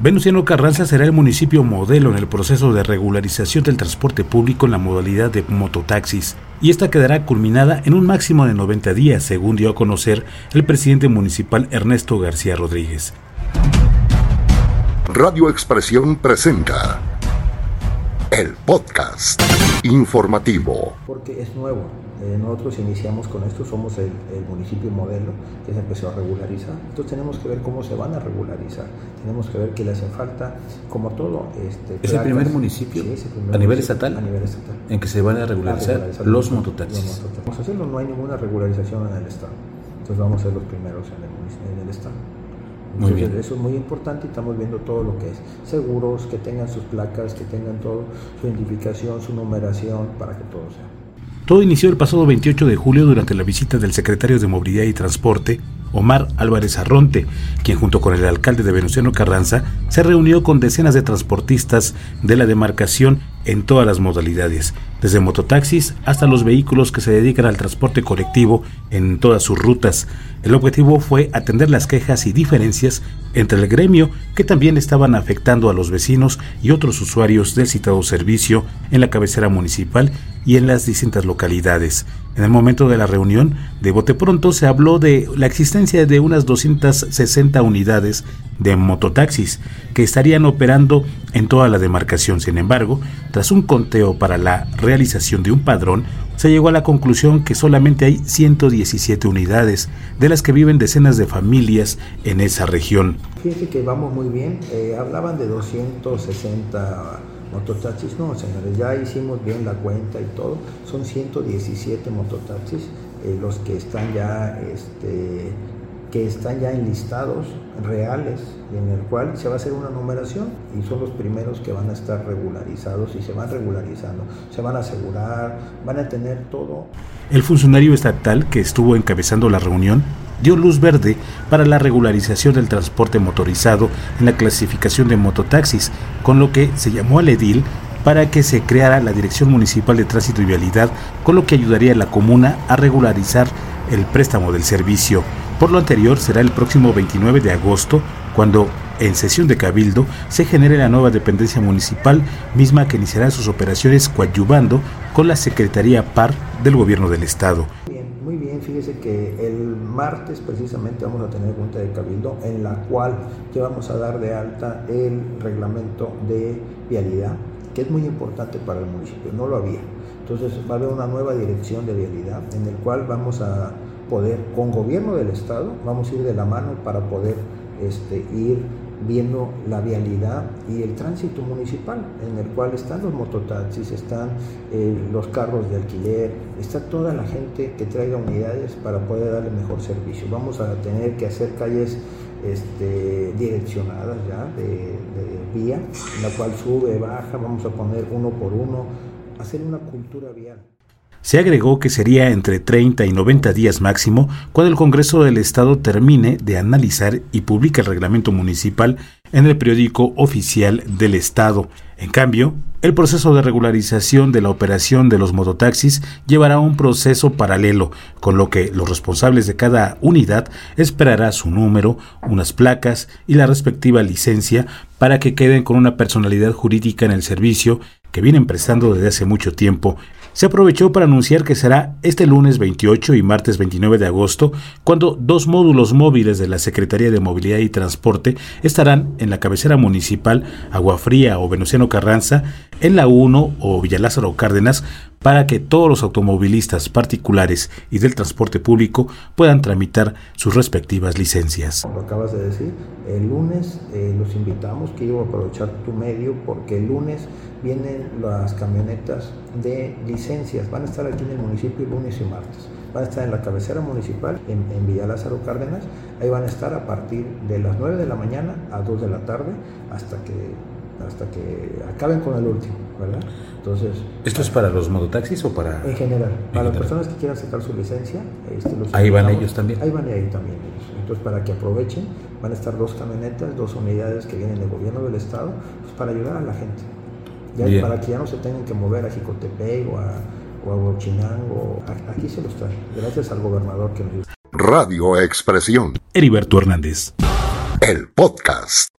Venustiano Carranza será el municipio modelo en el proceso de regularización del transporte público en la modalidad de mototaxis, y esta quedará culminada en un máximo de 90 días, según dio a conocer el presidente municipal Ernesto García Rodríguez. Radio Expresión presenta el podcast informativo. Porque es nuevo. Eh, nosotros iniciamos con esto, somos el, municipio modelo que se empezó a regularizar. Entonces tenemos que ver cómo se van a regularizar. Tenemos que ver qué le hace falta, como todo. Este, ¿Es el primer municipio a nivel estatal? A nivel estatal. En que se van a regularizar, los, mototaxis. Vamos a hacerlo, no hay ninguna regularización en el Estado. Entonces vamos a ser los primeros en el, en el Estado. Muy bien. Eso es muy importante y estamos viendo todo lo que es seguros, que tengan sus placas, que tengan todo, su identificación, su numeración, para que todo sea. Todo inició el pasado 28 de julio durante la visita del secretario de Movilidad y Transporte, Omar Álvarez Arronte, quien junto con el alcalde de Venustiano Carranza se reunió con decenas de transportistas de la demarcación en todas las modalidades, desde mototaxis hasta los vehículos que se dedican al transporte colectivo en todas sus rutas. El objetivo fue atender las quejas y diferencias entre el gremio que también estaban afectando a los vecinos y otros usuarios del citado servicio en la cabecera municipal y en las distintas localidades. En el momento de la reunión, de bote pronto se habló de la existencia de unas 260 unidades de mototaxis que estarían operando en toda la demarcación. Sin embargo, tras un conteo para la realización de un padrón, se llegó a la conclusión que solamente hay 117 unidades, de las que viven decenas de familias en esa región. Fíjense que vamos muy bien, eh, hablaban de 260 mototaxis, no señores, ya hicimos bien la cuenta y todo, son 117 mototaxis eh, los que están ya este, que están ya enlistados reales en el cual se va a hacer una numeración y son los primeros que van a estar regularizados y se van regularizando, se van a asegurar, van a tener todo. El funcionario estatal que estuvo encabezando la reunión dio luz verde para la regularización del transporte motorizado en la clasificación de mototaxis, con lo que se llamó al edil para que se creara la Dirección Municipal de Tránsito y Vialidad, con lo que ayudaría a la comuna a regularizar el préstamo del servicio. Por lo anterior, será el próximo 29 de agosto cuando en sesión de cabildo se genere la nueva dependencia municipal, misma que iniciará sus operaciones coadyuvando con la Secretaría PAR del Gobierno del Estado. Fíjese que el martes precisamente vamos a tener junta de cabildo en la cual ya vamos a dar de alta el reglamento de vialidad, que es muy importante para el municipio, no lo había. Entonces va a haber una nueva dirección de vialidad en el cual vamos a poder, con gobierno del Estado, vamos a ir de la mano para poder este, ir viendo la vialidad y el tránsito municipal, en el cual están los mototaxis, están eh, los carros de alquiler, está toda la gente que traiga unidades para poder darle mejor servicio. Vamos a tener que hacer calles este, direccionadas ya de, de vía, en la cual sube, baja, vamos a poner uno por uno, hacer una cultura vial. Se agregó que sería entre 30 y 90 días máximo cuando el Congreso del Estado termine de analizar y publique el reglamento municipal en el periódico oficial del Estado. En cambio, el proceso de regularización de la operación de los mototaxis llevará un proceso paralelo, con lo que los responsables de cada unidad esperará su número, unas placas y la respectiva licencia para que queden con una personalidad jurídica en el servicio que vienen prestando desde hace mucho tiempo se aprovechó para anunciar que será este lunes 28 y martes 29 de agosto cuando dos módulos móviles de la Secretaría de Movilidad y Transporte estarán en la cabecera municipal Aguafría o Venustiano Carranza, en la 1 o Villalázaro Cárdenas, para que todos los automovilistas particulares y del transporte público puedan tramitar sus respectivas licencias. Lo acabas de decir, el lunes eh, los invitamos, quiero aprovechar tu medio porque el lunes vienen las camionetas de licencias, van a estar aquí en el municipio lunes y martes, van a estar en la cabecera municipal en, en Villa Lázaro Cárdenas, ahí van a estar a partir de las 9 de la mañana a 2 de la tarde hasta que hasta que acaben con el último, ¿verdad? Entonces, ¿Esto es para los mototaxis o para...? En general, para las personas que quieran sacar su licencia. Este, ahí van ellos también. Ahí van ahí también ellos. Entonces, para que aprovechen, van a estar dos camionetas, dos unidades que vienen del gobierno del estado, pues para ayudar a la gente. Ya, para que ya no se tengan que mover a Jicotepec o a, o a Huachinango. Aquí se los trae, gracias al gobernador que nos Radio Expresión. Heriberto Hernández. El podcast.